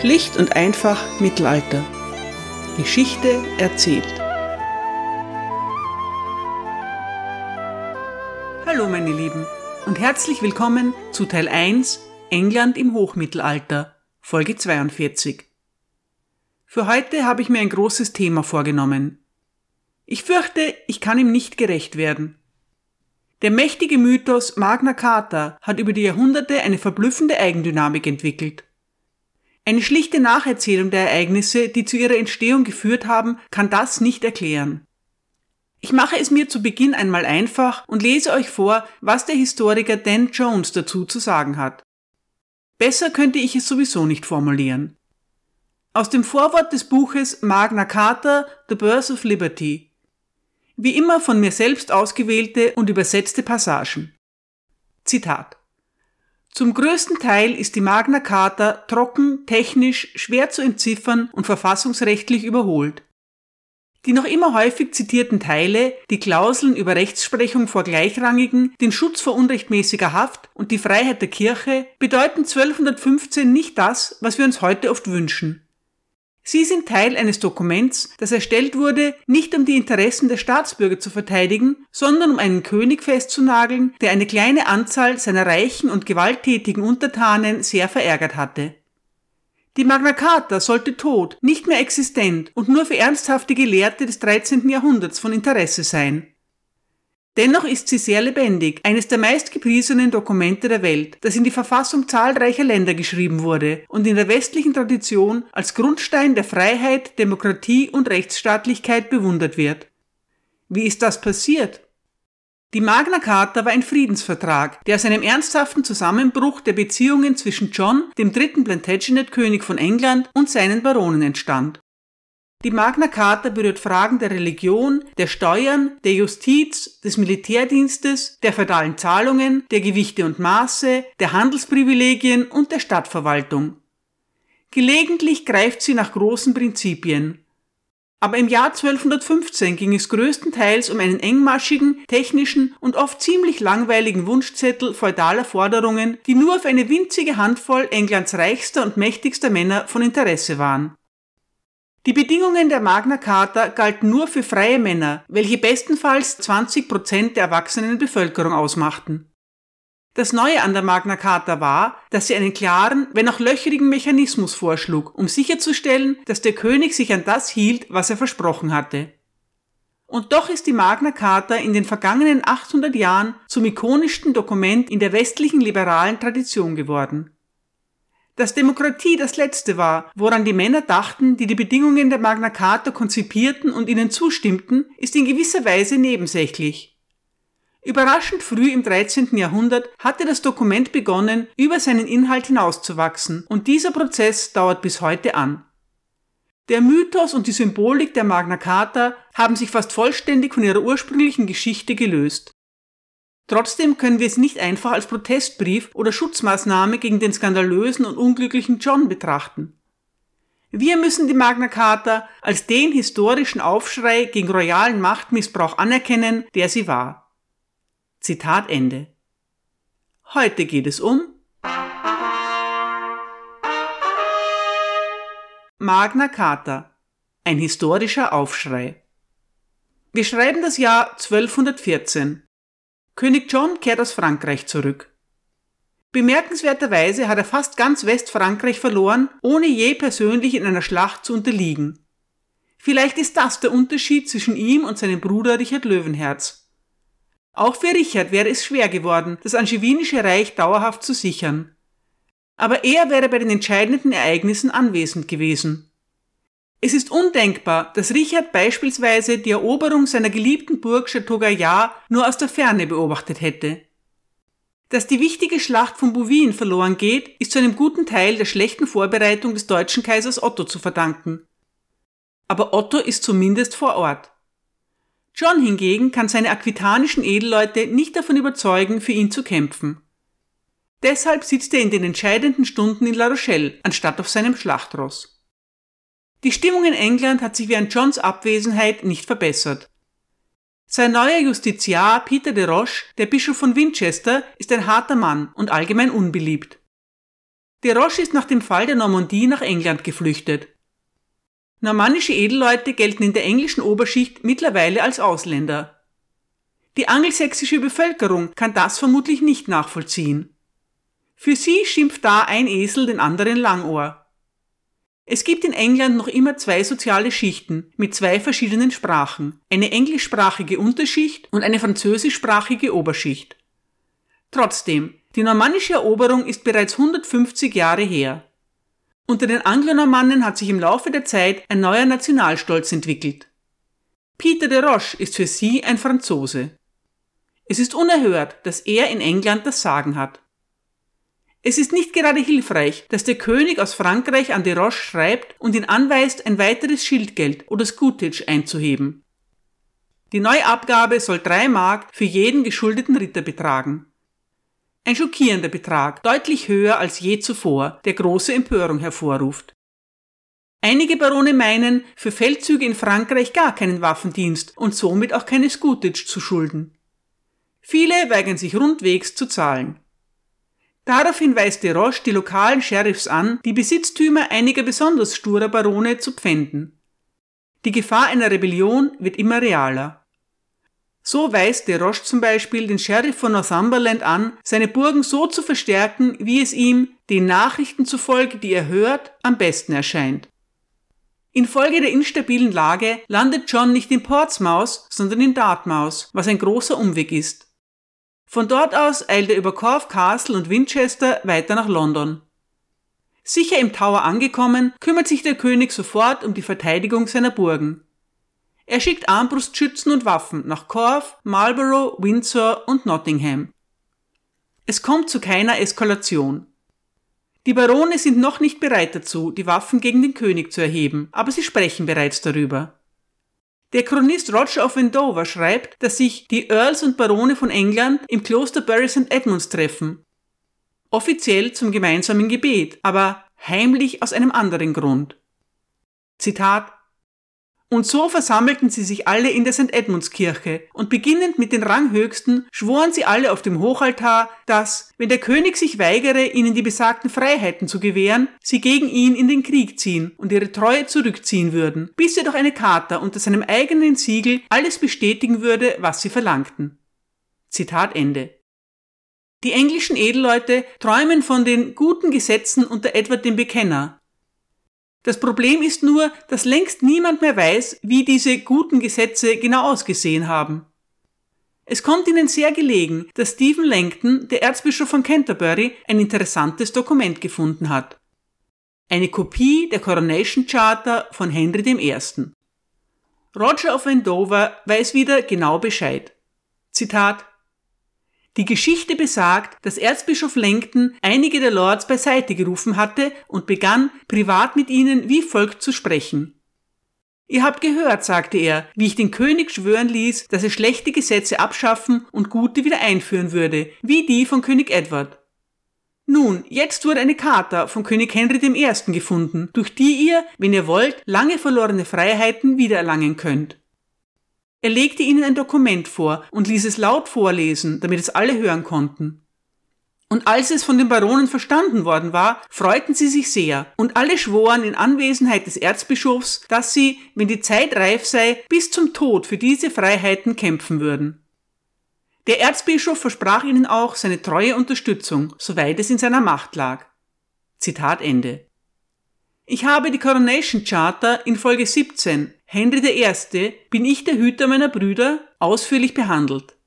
Schlicht und einfach Mittelalter. Geschichte erzählt. Hallo meine Lieben und herzlich willkommen zu Teil 1 England im Hochmittelalter, Folge 42. Für heute habe ich mir ein großes Thema vorgenommen. Ich fürchte, ich kann ihm nicht gerecht werden. Der mächtige Mythos Magna Carta hat über die Jahrhunderte eine verblüffende Eigendynamik entwickelt. Eine schlichte Nacherzählung der Ereignisse, die zu ihrer Entstehung geführt haben, kann das nicht erklären. Ich mache es mir zu Beginn einmal einfach und lese euch vor, was der Historiker Dan Jones dazu zu sagen hat. Besser könnte ich es sowieso nicht formulieren. Aus dem Vorwort des Buches Magna Carta, The Birth of Liberty. Wie immer von mir selbst ausgewählte und übersetzte Passagen. Zitat. Zum größten Teil ist die Magna Carta trocken, technisch, schwer zu entziffern und verfassungsrechtlich überholt. Die noch immer häufig zitierten Teile, die Klauseln über Rechtsprechung vor Gleichrangigen, den Schutz vor unrechtmäßiger Haft und die Freiheit der Kirche, bedeuten 1215 nicht das, was wir uns heute oft wünschen. Sie sind Teil eines Dokuments, das erstellt wurde, nicht um die Interessen der Staatsbürger zu verteidigen, sondern um einen König festzunageln, der eine kleine Anzahl seiner reichen und gewalttätigen Untertanen sehr verärgert hatte. Die Magna Carta sollte tot, nicht mehr existent und nur für ernsthafte Gelehrte des 13. Jahrhunderts von Interesse sein. Dennoch ist sie sehr lebendig, eines der meistgepriesenen Dokumente der Welt, das in die Verfassung zahlreicher Länder geschrieben wurde und in der westlichen Tradition als Grundstein der Freiheit, Demokratie und Rechtsstaatlichkeit bewundert wird. Wie ist das passiert? Die Magna Carta war ein Friedensvertrag, der aus einem ernsthaften Zusammenbruch der Beziehungen zwischen John, dem dritten Plantagenet-König von England, und seinen Baronen entstand. Die Magna Carta berührt Fragen der Religion, der Steuern, der Justiz, des Militärdienstes, der feudalen Zahlungen, der Gewichte und Maße, der Handelsprivilegien und der Stadtverwaltung. Gelegentlich greift sie nach großen Prinzipien. Aber im Jahr 1215 ging es größtenteils um einen engmaschigen, technischen und oft ziemlich langweiligen Wunschzettel feudaler Forderungen, die nur auf eine winzige Handvoll Englands reichster und mächtigster Männer von Interesse waren. Die Bedingungen der Magna Carta galten nur für freie Männer, welche bestenfalls 20 Prozent der erwachsenen Bevölkerung ausmachten. Das Neue an der Magna Carta war, dass sie einen klaren, wenn auch löcherigen Mechanismus vorschlug, um sicherzustellen, dass der König sich an das hielt, was er versprochen hatte. Und doch ist die Magna Carta in den vergangenen 800 Jahren zum ikonischsten Dokument in der westlichen liberalen Tradition geworden. Dass Demokratie das Letzte war, woran die Männer dachten, die die Bedingungen der Magna Carta konzipierten und ihnen zustimmten, ist in gewisser Weise nebensächlich. Überraschend früh im 13. Jahrhundert hatte das Dokument begonnen, über seinen Inhalt hinauszuwachsen, und dieser Prozess dauert bis heute an. Der Mythos und die Symbolik der Magna Carta haben sich fast vollständig von ihrer ursprünglichen Geschichte gelöst. Trotzdem können wir es nicht einfach als Protestbrief oder Schutzmaßnahme gegen den skandalösen und unglücklichen John betrachten. Wir müssen die Magna Carta als den historischen Aufschrei gegen royalen Machtmissbrauch anerkennen, der sie war. Zitat Ende. Heute geht es um Magna Carta, ein historischer Aufschrei. Wir schreiben das Jahr 1214. König John kehrt aus Frankreich zurück. Bemerkenswerterweise hat er fast ganz Westfrankreich verloren, ohne je persönlich in einer Schlacht zu unterliegen. Vielleicht ist das der Unterschied zwischen ihm und seinem Bruder Richard Löwenherz. Auch für Richard wäre es schwer geworden, das angevinische Reich dauerhaft zu sichern. Aber er wäre bei den entscheidenden Ereignissen anwesend gewesen. Es ist undenkbar, dass Richard beispielsweise die Eroberung seiner geliebten Burg Chateau-Gaillard nur aus der Ferne beobachtet hätte. Dass die wichtige Schlacht von Bouvines verloren geht, ist zu einem guten Teil der schlechten Vorbereitung des deutschen Kaisers Otto zu verdanken. Aber Otto ist zumindest vor Ort. John hingegen kann seine aquitanischen Edelleute nicht davon überzeugen, für ihn zu kämpfen. Deshalb sitzt er in den entscheidenden Stunden in La Rochelle, anstatt auf seinem Schlachtross. Die Stimmung in England hat sich während Johns Abwesenheit nicht verbessert. Sein neuer Justiziar Peter de Roche, der Bischof von Winchester, ist ein harter Mann und allgemein unbeliebt. De Roche ist nach dem Fall der Normandie nach England geflüchtet. Normannische Edelleute gelten in der englischen Oberschicht mittlerweile als Ausländer. Die angelsächsische Bevölkerung kann das vermutlich nicht nachvollziehen. Für sie schimpft da ein Esel den anderen Langohr. Es gibt in England noch immer zwei soziale Schichten mit zwei verschiedenen Sprachen, eine englischsprachige Unterschicht und eine französischsprachige Oberschicht. Trotzdem, die normannische Eroberung ist bereits 150 Jahre her. Unter den Anglonormannen hat sich im Laufe der Zeit ein neuer Nationalstolz entwickelt. Peter de Roche ist für sie ein Franzose. Es ist unerhört, dass er in England das Sagen hat. Es ist nicht gerade hilfreich, dass der König aus Frankreich an de Roche schreibt und ihn anweist, ein weiteres Schildgeld oder Scutage einzuheben. Die Neuabgabe soll drei Mark für jeden geschuldeten Ritter betragen. Ein schockierender Betrag, deutlich höher als je zuvor, der große Empörung hervorruft. Einige Barone meinen, für Feldzüge in Frankreich gar keinen Waffendienst und somit auch keine Scutage zu schulden. Viele weigern sich rundwegs zu zahlen. Daraufhin weist de Roche die lokalen Sheriffs an, die Besitztümer einiger besonders sturer Barone zu pfänden. Die Gefahr einer Rebellion wird immer realer. So weist de Roche zum Beispiel den Sheriff von Northumberland an, seine Burgen so zu verstärken, wie es ihm, den Nachrichten zufolge, die er hört, am besten erscheint. Infolge der instabilen Lage landet John nicht in Portsmouth, sondern in Dartmouth, was ein großer Umweg ist. Von dort aus eilt er über Corfe Castle und Winchester weiter nach London. Sicher im Tower angekommen, kümmert sich der König sofort um die Verteidigung seiner Burgen. Er schickt Armbrustschützen und Waffen nach Corfe, Marlborough, Windsor und Nottingham. Es kommt zu keiner Eskalation. Die Barone sind noch nicht bereit dazu, die Waffen gegen den König zu erheben, aber sie sprechen bereits darüber. Der Chronist Roger of Wendover schreibt, dass sich die Earls und Barone von England im Kloster Bury St. Edmunds treffen. Offiziell zum gemeinsamen Gebet, aber heimlich aus einem anderen Grund. Zitat und so versammelten sie sich alle in der St. Edmundskirche und beginnend mit den Ranghöchsten schworen sie alle auf dem Hochaltar, dass, wenn der König sich weigere, ihnen die besagten Freiheiten zu gewähren, sie gegen ihn in den Krieg ziehen und ihre Treue zurückziehen würden, bis durch eine Charta unter seinem eigenen Siegel alles bestätigen würde, was sie verlangten. Zitat Ende. Die englischen Edelleute träumen von den guten Gesetzen unter Edward dem Bekenner, das Problem ist nur, dass längst niemand mehr weiß, wie diese guten Gesetze genau ausgesehen haben. Es kommt Ihnen sehr gelegen, dass Stephen Langton, der Erzbischof von Canterbury, ein interessantes Dokument gefunden hat. Eine Kopie der Coronation Charter von Henry I. Roger of Wendover weiß wieder genau Bescheid. Zitat die Geschichte besagt, dass Erzbischof Langton einige der Lords beiseite gerufen hatte und begann, privat mit ihnen wie folgt zu sprechen. Ihr habt gehört, sagte er, wie ich den König schwören ließ, dass er schlechte Gesetze abschaffen und gute wieder einführen würde, wie die von König Edward. Nun, jetzt wurde eine Charta von König Henry I. gefunden, durch die ihr, wenn ihr wollt, lange verlorene Freiheiten wiedererlangen könnt. Er legte ihnen ein Dokument vor und ließ es laut vorlesen, damit es alle hören konnten. Und als es von den Baronen verstanden worden war, freuten sie sich sehr, und alle schworen in Anwesenheit des Erzbischofs, dass sie, wenn die Zeit reif sei, bis zum Tod für diese Freiheiten kämpfen würden. Der Erzbischof versprach ihnen auch seine treue Unterstützung, soweit es in seiner Macht lag. Zitat Ende. Ich habe die Coronation Charter in Folge 17 Henry I. bin ich der Hüter meiner Brüder ausführlich behandelt.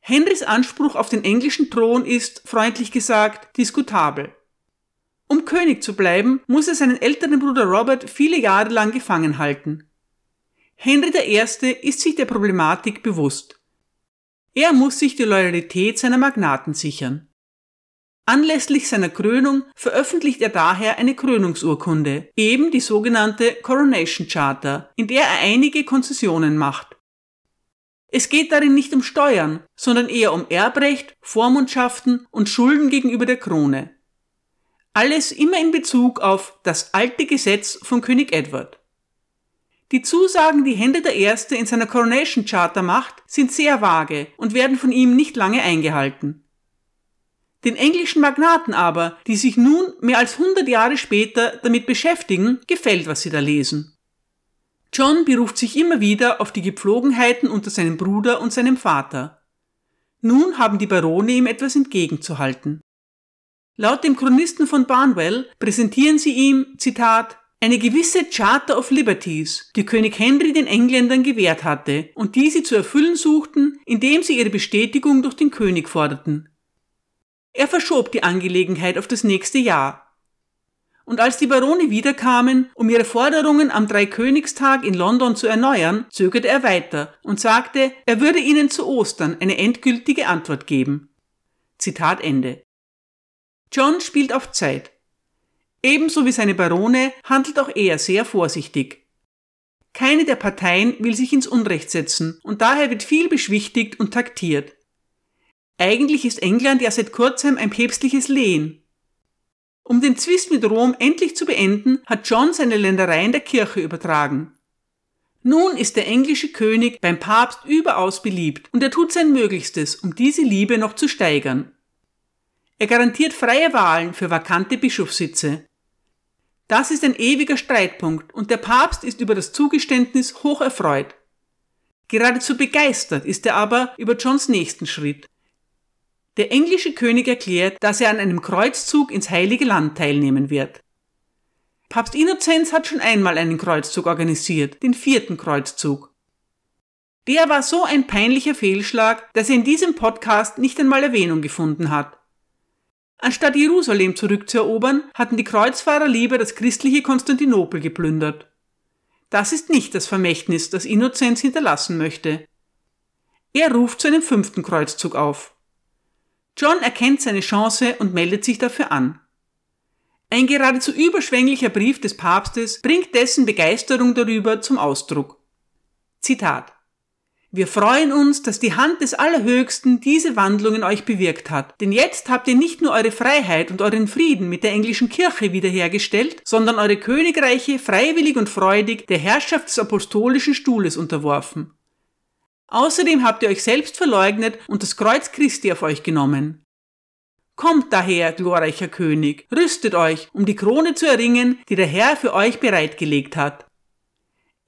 Henrys Anspruch auf den englischen Thron ist, freundlich gesagt, diskutabel. Um König zu bleiben, muss er seinen älteren Bruder Robert viele Jahre lang gefangen halten. Henry I. ist sich der Problematik bewusst. Er muss sich die Loyalität seiner Magnaten sichern. Anlässlich seiner Krönung veröffentlicht er daher eine Krönungsurkunde, eben die sogenannte Coronation Charter, in der er einige Konzessionen macht. Es geht darin nicht um Steuern, sondern eher um Erbrecht, Vormundschaften und Schulden gegenüber der Krone. Alles immer in Bezug auf das alte Gesetz von König Edward. Die Zusagen, die Henry I. in seiner Coronation Charter macht, sind sehr vage und werden von ihm nicht lange eingehalten. Den englischen Magnaten aber, die sich nun mehr als 100 Jahre später damit beschäftigen, gefällt, was sie da lesen. John beruft sich immer wieder auf die Gepflogenheiten unter seinem Bruder und seinem Vater. Nun haben die Barone ihm etwas entgegenzuhalten. Laut dem Chronisten von Barnwell präsentieren sie ihm, Zitat, eine gewisse Charter of Liberties, die König Henry den Engländern gewährt hatte und die sie zu erfüllen suchten, indem sie ihre Bestätigung durch den König forderten. Er verschob die Angelegenheit auf das nächste Jahr. Und als die Barone wiederkamen, um ihre Forderungen am Dreikönigstag in London zu erneuern, zögerte er weiter und sagte, er würde ihnen zu Ostern eine endgültige Antwort geben. Zitat Ende. John spielt auf Zeit. Ebenso wie seine Barone handelt auch er sehr vorsichtig. Keine der Parteien will sich ins Unrecht setzen und daher wird viel beschwichtigt und taktiert. Eigentlich ist England ja seit kurzem ein päpstliches Lehen. Um den Zwist mit Rom endlich zu beenden, hat John seine Ländereien der Kirche übertragen. Nun ist der englische König beim Papst überaus beliebt und er tut sein Möglichstes, um diese Liebe noch zu steigern. Er garantiert freie Wahlen für vakante Bischofssitze. Das ist ein ewiger Streitpunkt und der Papst ist über das Zugeständnis hoch erfreut. Geradezu begeistert ist er aber über Johns nächsten Schritt. Der englische König erklärt, dass er an einem Kreuzzug ins Heilige Land teilnehmen wird. Papst Innozenz hat schon einmal einen Kreuzzug organisiert, den vierten Kreuzzug. Der war so ein peinlicher Fehlschlag, dass er in diesem Podcast nicht einmal Erwähnung gefunden hat. Anstatt Jerusalem zurückzuerobern, hatten die Kreuzfahrer lieber das christliche Konstantinopel geplündert. Das ist nicht das Vermächtnis, das Innozenz hinterlassen möchte. Er ruft zu einem fünften Kreuzzug auf. John erkennt seine Chance und meldet sich dafür an. Ein geradezu überschwänglicher Brief des Papstes bringt dessen Begeisterung darüber zum Ausdruck. Zitat wir freuen uns, dass die Hand des Allerhöchsten diese Wandlung in euch bewirkt hat. Denn jetzt habt ihr nicht nur eure Freiheit und euren Frieden mit der englischen Kirche wiederhergestellt, sondern eure Königreiche freiwillig und freudig der Herrschaft des apostolischen Stuhles unterworfen. Außerdem habt ihr euch selbst verleugnet und das Kreuz Christi auf euch genommen. Kommt daher, glorreicher König, rüstet euch, um die Krone zu erringen, die der Herr für euch bereitgelegt hat.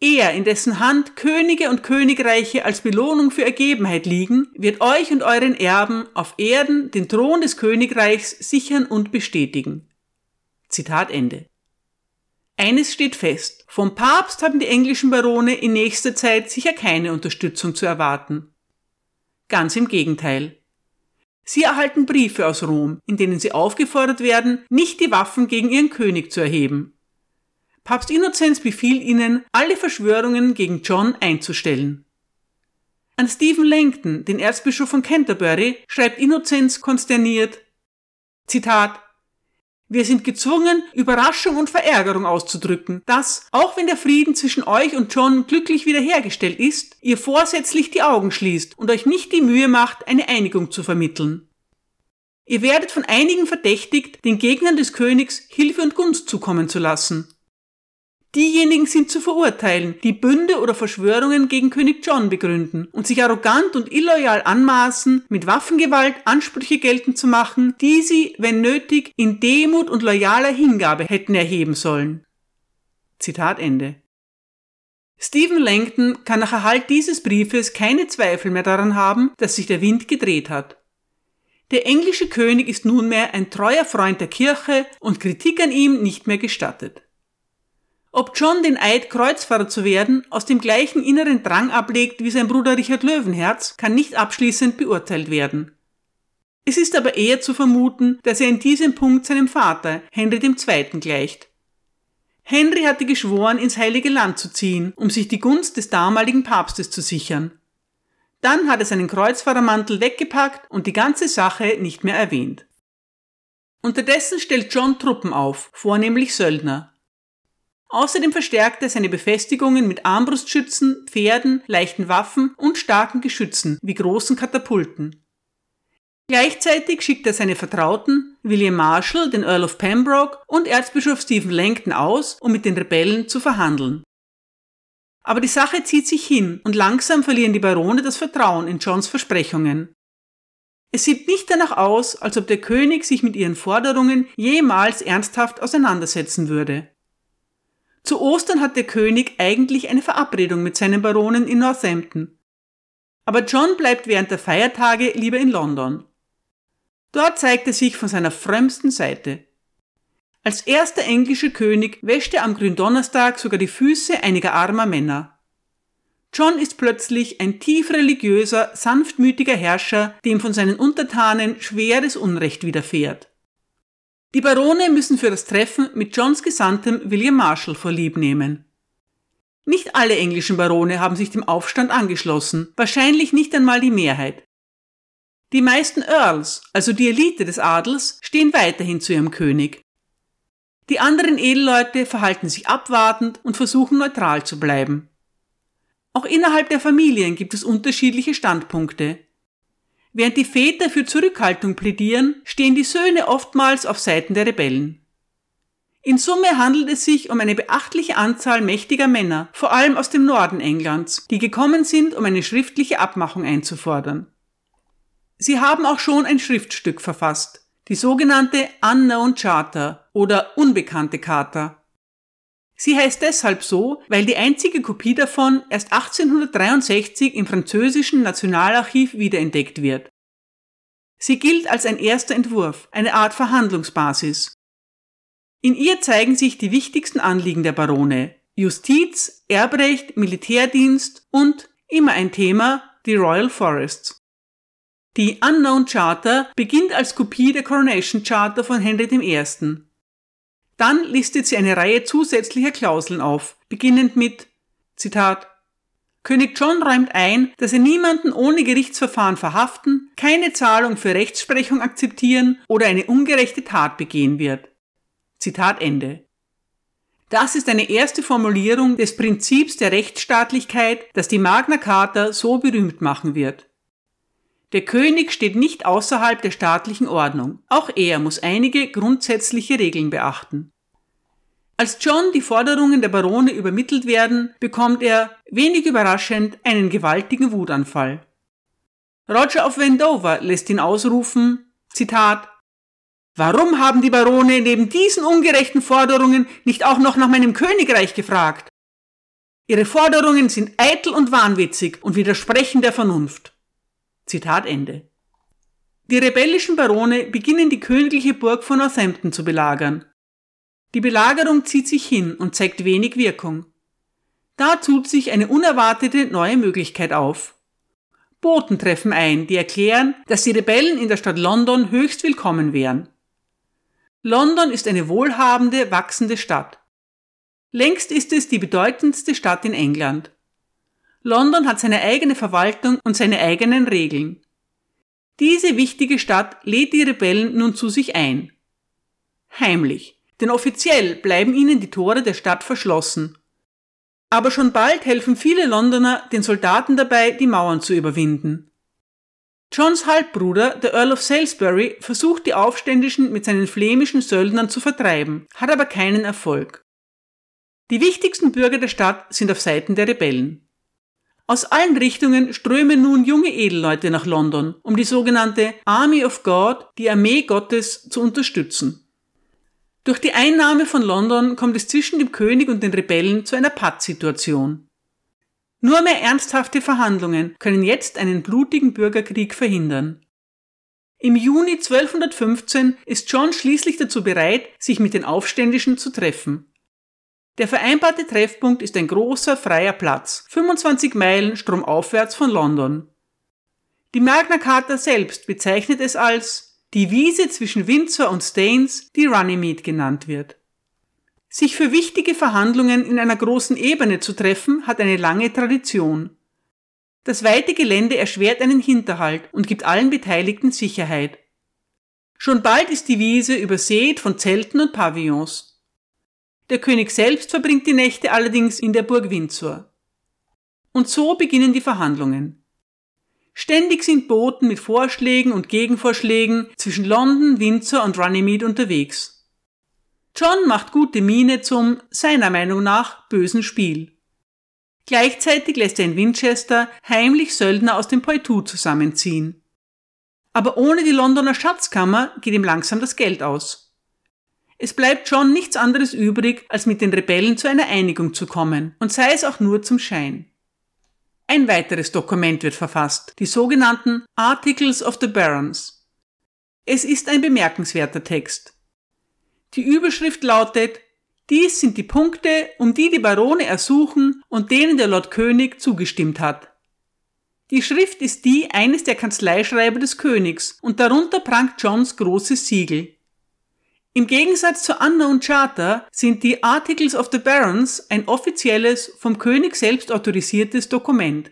Er, in dessen Hand Könige und Königreiche als Belohnung für Ergebenheit liegen, wird euch und euren Erben auf Erden den Thron des Königreichs sichern und bestätigen. Zitat Ende. Eines steht fest. Vom Papst haben die englischen Barone in nächster Zeit sicher keine Unterstützung zu erwarten. Ganz im Gegenteil. Sie erhalten Briefe aus Rom, in denen sie aufgefordert werden, nicht die Waffen gegen ihren König zu erheben. Papst Innozenz befiehlt ihnen, alle Verschwörungen gegen John einzustellen. An Stephen Langton, den Erzbischof von Canterbury, schreibt Innozenz konsterniert, Zitat, wir sind gezwungen, Überraschung und Verärgerung auszudrücken, dass, auch wenn der Frieden zwischen euch und John glücklich wiederhergestellt ist, ihr vorsätzlich die Augen schließt und euch nicht die Mühe macht, eine Einigung zu vermitteln. Ihr werdet von einigen verdächtigt, den Gegnern des Königs Hilfe und Gunst zukommen zu lassen. Diejenigen sind zu verurteilen, die Bünde oder Verschwörungen gegen König John begründen und sich arrogant und illoyal anmaßen, mit Waffengewalt Ansprüche geltend zu machen, die sie, wenn nötig, in Demut und loyaler Hingabe hätten erheben sollen. Zitat Ende. Stephen Langton kann nach Erhalt dieses Briefes keine Zweifel mehr daran haben, dass sich der Wind gedreht hat. Der englische König ist nunmehr ein treuer Freund der Kirche und Kritik an ihm nicht mehr gestattet. Ob John den Eid, Kreuzfahrer zu werden, aus dem gleichen inneren Drang ablegt wie sein Bruder Richard Löwenherz, kann nicht abschließend beurteilt werden. Es ist aber eher zu vermuten, dass er in diesem Punkt seinem Vater, Henry II., gleicht. Henry hatte geschworen, ins Heilige Land zu ziehen, um sich die Gunst des damaligen Papstes zu sichern. Dann hat er seinen Kreuzfahrermantel weggepackt und die ganze Sache nicht mehr erwähnt. Unterdessen stellt John Truppen auf, vornehmlich Söldner. Außerdem verstärkt er seine Befestigungen mit Armbrustschützen, Pferden, leichten Waffen und starken Geschützen wie großen Katapulten. Gleichzeitig schickt er seine Vertrauten, William Marshall, den Earl of Pembroke und Erzbischof Stephen Langton aus, um mit den Rebellen zu verhandeln. Aber die Sache zieht sich hin und langsam verlieren die Barone das Vertrauen in Johns Versprechungen. Es sieht nicht danach aus, als ob der König sich mit ihren Forderungen jemals ernsthaft auseinandersetzen würde. Zu Ostern hat der König eigentlich eine Verabredung mit seinen Baronen in Northampton. Aber John bleibt während der Feiertage lieber in London. Dort zeigt er sich von seiner frömmsten Seite. Als erster englischer König wäscht er am Gründonnerstag sogar die Füße einiger armer Männer. John ist plötzlich ein tief religiöser, sanftmütiger Herrscher, dem von seinen Untertanen schweres Unrecht widerfährt. Die Barone müssen für das Treffen mit Johns Gesandtem William Marshall vorlieb nehmen. Nicht alle englischen Barone haben sich dem Aufstand angeschlossen, wahrscheinlich nicht einmal die Mehrheit. Die meisten Earls, also die Elite des Adels, stehen weiterhin zu ihrem König. Die anderen Edelleute verhalten sich abwartend und versuchen neutral zu bleiben. Auch innerhalb der Familien gibt es unterschiedliche Standpunkte. Während die Väter für Zurückhaltung plädieren, stehen die Söhne oftmals auf Seiten der Rebellen. In Summe handelt es sich um eine beachtliche Anzahl mächtiger Männer, vor allem aus dem Norden Englands, die gekommen sind, um eine schriftliche Abmachung einzufordern. Sie haben auch schon ein Schriftstück verfasst, die sogenannte Unknown Charter oder Unbekannte Charta. Sie heißt deshalb so, weil die einzige Kopie davon erst 1863 im französischen Nationalarchiv wiederentdeckt wird. Sie gilt als ein erster Entwurf, eine Art Verhandlungsbasis. In ihr zeigen sich die wichtigsten Anliegen der Barone Justiz, Erbrecht, Militärdienst und, immer ein Thema, die Royal Forests. Die Unknown Charter beginnt als Kopie der Coronation Charter von Henry I. Dann listet sie eine Reihe zusätzlicher Klauseln auf, beginnend mit Zitat König John räumt ein, dass er niemanden ohne Gerichtsverfahren verhaften, keine Zahlung für Rechtsprechung akzeptieren oder eine ungerechte Tat begehen wird. Zitat Ende. Das ist eine erste Formulierung des Prinzips der Rechtsstaatlichkeit, das die Magna Carta so berühmt machen wird. Der König steht nicht außerhalb der staatlichen Ordnung. Auch er muss einige grundsätzliche Regeln beachten. Als John die Forderungen der Barone übermittelt werden, bekommt er, wenig überraschend, einen gewaltigen Wutanfall. Roger of Wendover lässt ihn ausrufen, Zitat, Warum haben die Barone neben diesen ungerechten Forderungen nicht auch noch nach meinem Königreich gefragt? Ihre Forderungen sind eitel und wahnwitzig und widersprechen der Vernunft. Zitat Ende. Die rebellischen Barone beginnen die königliche Burg von Northampton zu belagern. Die Belagerung zieht sich hin und zeigt wenig Wirkung. Da tut sich eine unerwartete neue Möglichkeit auf. Boten treffen ein, die erklären, dass die Rebellen in der Stadt London höchst willkommen wären. London ist eine wohlhabende, wachsende Stadt. Längst ist es die bedeutendste Stadt in England. London hat seine eigene Verwaltung und seine eigenen Regeln. Diese wichtige Stadt lädt die Rebellen nun zu sich ein. Heimlich, denn offiziell bleiben ihnen die Tore der Stadt verschlossen. Aber schon bald helfen viele Londoner den Soldaten dabei, die Mauern zu überwinden. Johns Halbbruder, der Earl of Salisbury, versucht die Aufständischen mit seinen flämischen Söldnern zu vertreiben, hat aber keinen Erfolg. Die wichtigsten Bürger der Stadt sind auf Seiten der Rebellen. Aus allen Richtungen strömen nun junge Edelleute nach London, um die sogenannte Army of God, die Armee Gottes, zu unterstützen. Durch die Einnahme von London kommt es zwischen dem König und den Rebellen zu einer Pattsituation. Nur mehr ernsthafte Verhandlungen können jetzt einen blutigen Bürgerkrieg verhindern. Im Juni 1215 ist John schließlich dazu bereit, sich mit den Aufständischen zu treffen. Der vereinbarte Treffpunkt ist ein großer freier Platz, 25 Meilen stromaufwärts von London. Die Magna Carta selbst bezeichnet es als die Wiese zwischen Windsor und Staines, die Runnymede genannt wird. Sich für wichtige Verhandlungen in einer großen Ebene zu treffen, hat eine lange Tradition. Das weite Gelände erschwert einen Hinterhalt und gibt allen Beteiligten Sicherheit. Schon bald ist die Wiese übersät von Zelten und Pavillons. Der König selbst verbringt die Nächte allerdings in der Burg Windsor. Und so beginnen die Verhandlungen. Ständig sind Boten mit Vorschlägen und Gegenvorschlägen zwischen London, Windsor und Runnymede unterwegs. John macht gute Miene zum, seiner Meinung nach, bösen Spiel. Gleichzeitig lässt er in Winchester heimlich Söldner aus dem Poitou zusammenziehen. Aber ohne die Londoner Schatzkammer geht ihm langsam das Geld aus. Es bleibt John nichts anderes übrig, als mit den Rebellen zu einer Einigung zu kommen, und sei es auch nur zum Schein. Ein weiteres Dokument wird verfasst, die sogenannten Articles of the Barons. Es ist ein bemerkenswerter Text. Die Überschrift lautet Dies sind die Punkte, um die die Barone ersuchen und denen der Lord König zugestimmt hat. Die Schrift ist die eines der Kanzleischreiber des Königs und darunter prangt Johns großes Siegel. Im Gegensatz zur Unknown Charter sind die Articles of the Barons ein offizielles, vom König selbst autorisiertes Dokument.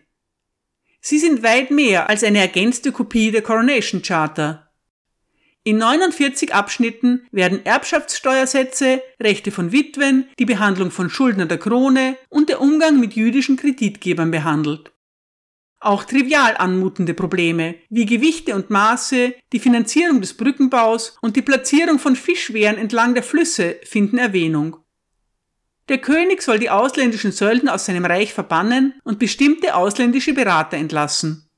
Sie sind weit mehr als eine ergänzte Kopie der Coronation Charter. In 49 Abschnitten werden Erbschaftssteuersätze, Rechte von Witwen, die Behandlung von Schuldner der Krone und der Umgang mit jüdischen Kreditgebern behandelt. Auch trivial anmutende Probleme wie Gewichte und Maße, die Finanzierung des Brückenbaus und die Platzierung von Fischwehren entlang der Flüsse finden Erwähnung. Der König soll die ausländischen Söldner aus seinem Reich verbannen und bestimmte ausländische Berater entlassen.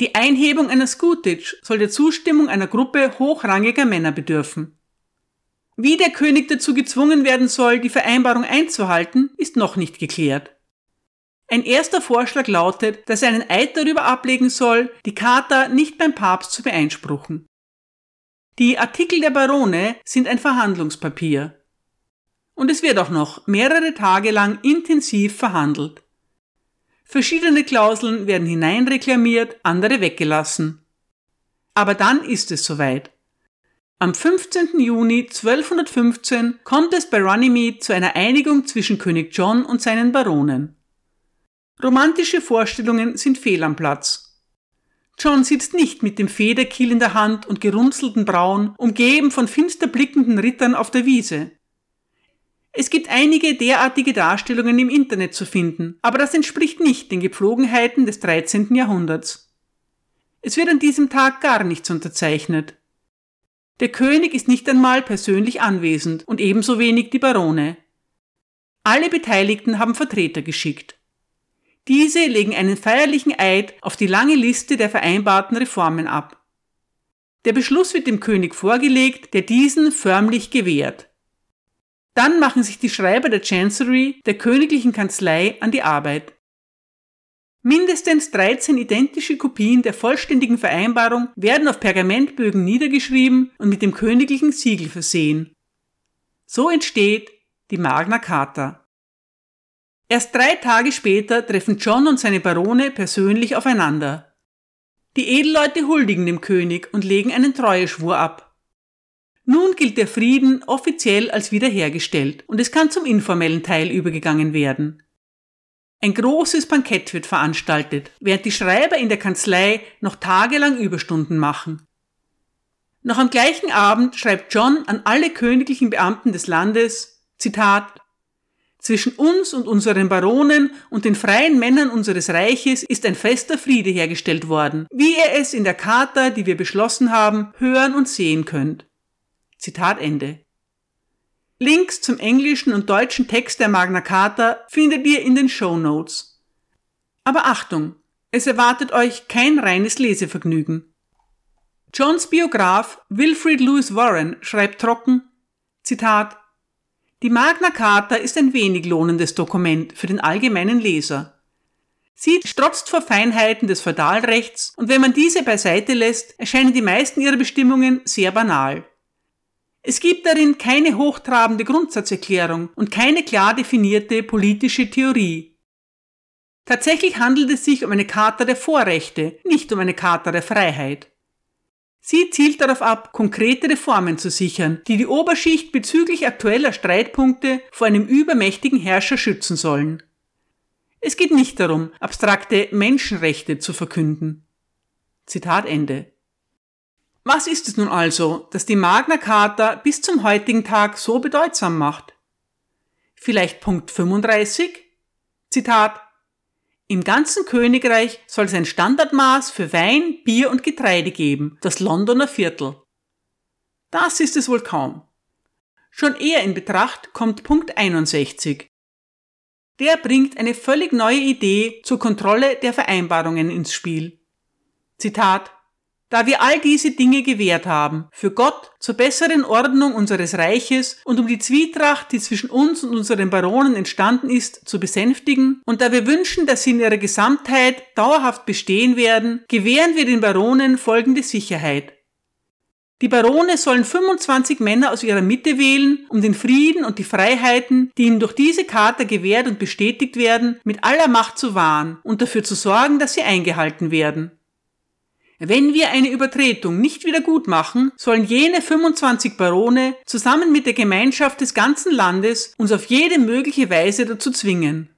Die Einhebung einer Scutage soll der Zustimmung einer Gruppe hochrangiger Männer bedürfen. Wie der König dazu gezwungen werden soll, die Vereinbarung einzuhalten, ist noch nicht geklärt. Ein erster Vorschlag lautet, dass er einen Eid darüber ablegen soll, die Charta nicht beim Papst zu beeinspruchen. Die Artikel der Barone sind ein Verhandlungspapier. Und es wird auch noch mehrere Tage lang intensiv verhandelt. Verschiedene Klauseln werden hineinreklamiert, andere weggelassen. Aber dann ist es soweit. Am 15. Juni 1215 kommt es bei Runnymede zu einer Einigung zwischen König John und seinen Baronen. Romantische Vorstellungen sind fehl am Platz. John sitzt nicht mit dem Federkiel in der Hand und gerunzelten Brauen, umgeben von finster blickenden Rittern auf der Wiese. Es gibt einige derartige Darstellungen im Internet zu finden, aber das entspricht nicht den Gepflogenheiten des 13. Jahrhunderts. Es wird an diesem Tag gar nichts unterzeichnet. Der König ist nicht einmal persönlich anwesend und ebenso wenig die Barone. Alle Beteiligten haben Vertreter geschickt. Diese legen einen feierlichen Eid auf die lange Liste der vereinbarten Reformen ab. Der Beschluss wird dem König vorgelegt, der diesen förmlich gewährt. Dann machen sich die Schreiber der Chancery, der königlichen Kanzlei, an die Arbeit. Mindestens 13 identische Kopien der vollständigen Vereinbarung werden auf Pergamentbögen niedergeschrieben und mit dem königlichen Siegel versehen. So entsteht die Magna Carta. Erst drei Tage später treffen John und seine Barone persönlich aufeinander. Die Edelleute huldigen dem König und legen einen Treueschwur ab. Nun gilt der Frieden offiziell als wiederhergestellt und es kann zum informellen Teil übergegangen werden. Ein großes Bankett wird veranstaltet, während die Schreiber in der Kanzlei noch tagelang Überstunden machen. Noch am gleichen Abend schreibt John an alle königlichen Beamten des Landes, Zitat, zwischen uns und unseren Baronen und den freien Männern unseres Reiches ist ein fester Friede hergestellt worden, wie ihr es in der Charta, die wir beschlossen haben, hören und sehen könnt. Zitat Ende. Links zum englischen und deutschen Text der Magna Carta findet ihr in den Show Notes. Aber Achtung, es erwartet euch kein reines Lesevergnügen. Johns Biograf Wilfrid Lewis Warren schreibt trocken, Zitat, die Magna Carta ist ein wenig lohnendes Dokument für den allgemeinen Leser. Sie strotzt vor Feinheiten des Feudalrechts und wenn man diese beiseite lässt, erscheinen die meisten ihrer Bestimmungen sehr banal. Es gibt darin keine hochtrabende Grundsatzerklärung und keine klar definierte politische Theorie. Tatsächlich handelt es sich um eine Charta der Vorrechte, nicht um eine Charta der Freiheit. Sie zielt darauf ab, konkrete Reformen zu sichern, die die Oberschicht bezüglich aktueller Streitpunkte vor einem übermächtigen Herrscher schützen sollen. Es geht nicht darum, abstrakte Menschenrechte zu verkünden. Zitat Ende. Was ist es nun also, das die Magna Carta bis zum heutigen Tag so bedeutsam macht? Vielleicht Punkt 35? Zitat im ganzen Königreich soll es ein Standardmaß für Wein, Bier und Getreide geben, das Londoner Viertel. Das ist es wohl kaum. Schon eher in Betracht kommt Punkt 61. Der bringt eine völlig neue Idee zur Kontrolle der Vereinbarungen ins Spiel. Zitat Da wir all diese Dinge gewährt haben, für Gott, zur besseren Ordnung unseres Reiches und um die Zwietracht, die zwischen uns und unseren Baronen entstanden ist, zu besänftigen, und da wir wünschen, dass sie in ihrer Gesamtheit dauerhaft bestehen werden, gewähren wir den Baronen folgende Sicherheit. Die Barone sollen 25 Männer aus ihrer Mitte wählen, um den Frieden und die Freiheiten, die ihnen durch diese Charta gewährt und bestätigt werden, mit aller Macht zu wahren und dafür zu sorgen, dass sie eingehalten werden. Wenn wir eine Übertretung nicht wieder gut machen, sollen jene 25 Barone zusammen mit der Gemeinschaft des ganzen Landes uns auf jede mögliche Weise dazu zwingen.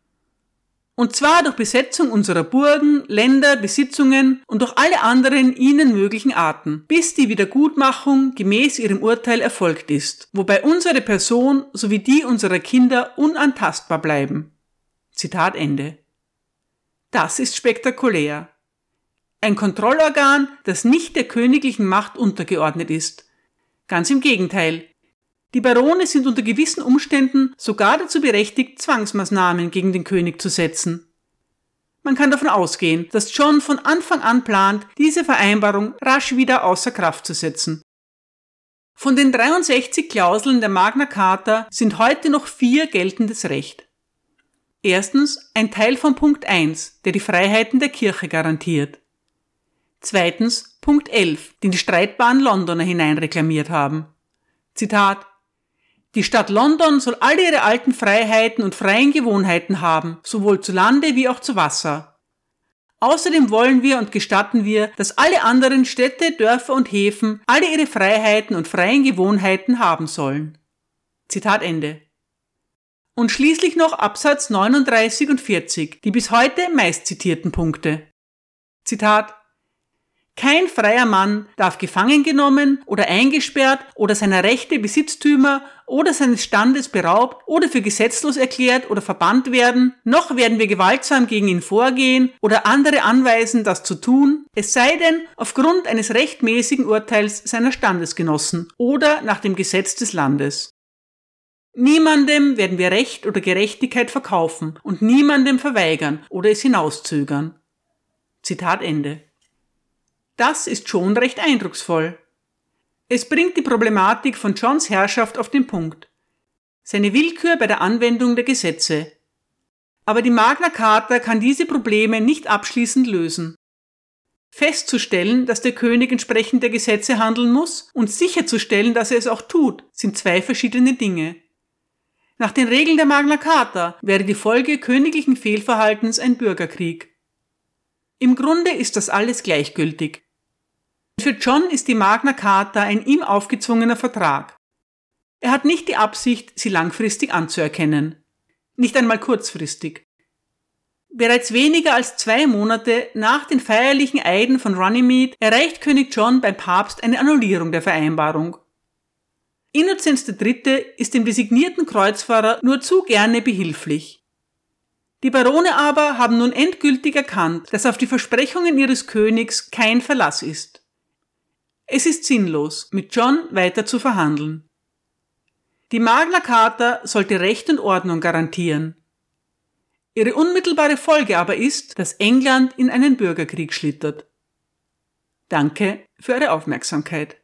Und zwar durch Besetzung unserer Burgen, Länder, Besitzungen und durch alle anderen ihnen möglichen Arten, bis die Wiedergutmachung gemäß ihrem Urteil erfolgt ist, wobei unsere Person sowie die unserer Kinder unantastbar bleiben. Zitat Ende. Das ist spektakulär. Ein Kontrollorgan, das nicht der königlichen Macht untergeordnet ist. Ganz im Gegenteil. Die Barone sind unter gewissen Umständen sogar dazu berechtigt, Zwangsmaßnahmen gegen den König zu setzen. Man kann davon ausgehen, dass John von Anfang an plant, diese Vereinbarung rasch wieder außer Kraft zu setzen. Von den 63 Klauseln der Magna Carta sind heute noch vier geltendes Recht. Erstens ein Teil von Punkt 1, der die Freiheiten der Kirche garantiert. Zweitens Punkt 11, den die streitbaren Londoner hineinreklamiert haben. Zitat Die Stadt London soll alle ihre alten Freiheiten und freien Gewohnheiten haben, sowohl zu Lande wie auch zu Wasser. Außerdem wollen wir und gestatten wir, dass alle anderen Städte, Dörfer und Häfen alle ihre Freiheiten und freien Gewohnheiten haben sollen. Zitat Ende. Und schließlich noch Absatz 39 und 40, die bis heute meist zitierten Punkte. Zitat kein freier Mann darf gefangen genommen oder eingesperrt oder seiner Rechte Besitztümer oder seines Standes beraubt oder für gesetzlos erklärt oder verbannt werden, noch werden wir gewaltsam gegen ihn vorgehen oder andere anweisen, das zu tun, es sei denn aufgrund eines rechtmäßigen Urteils seiner Standesgenossen oder nach dem Gesetz des Landes. Niemandem werden wir Recht oder Gerechtigkeit verkaufen und niemandem verweigern oder es hinauszögern. Zitat Ende. Das ist schon recht eindrucksvoll. Es bringt die Problematik von Johns Herrschaft auf den Punkt. Seine Willkür bei der Anwendung der Gesetze. Aber die Magna Carta kann diese Probleme nicht abschließend lösen. Festzustellen, dass der König entsprechend der Gesetze handeln muss und sicherzustellen, dass er es auch tut, sind zwei verschiedene Dinge. Nach den Regeln der Magna Carta wäre die Folge königlichen Fehlverhaltens ein Bürgerkrieg. Im Grunde ist das alles gleichgültig. Für John ist die Magna Carta ein ihm aufgezwungener Vertrag. Er hat nicht die Absicht, sie langfristig anzuerkennen. Nicht einmal kurzfristig. Bereits weniger als zwei Monate nach den feierlichen Eiden von Runnymede erreicht König John beim Papst eine Annullierung der Vereinbarung. Innozenz III. ist dem designierten Kreuzfahrer nur zu gerne behilflich. Die Barone aber haben nun endgültig erkannt, dass auf die Versprechungen ihres Königs kein Verlass ist. Es ist sinnlos, mit John weiter zu verhandeln. Die Magna Carta sollte Recht und Ordnung garantieren. Ihre unmittelbare Folge aber ist, dass England in einen Bürgerkrieg schlittert. Danke für Ihre Aufmerksamkeit.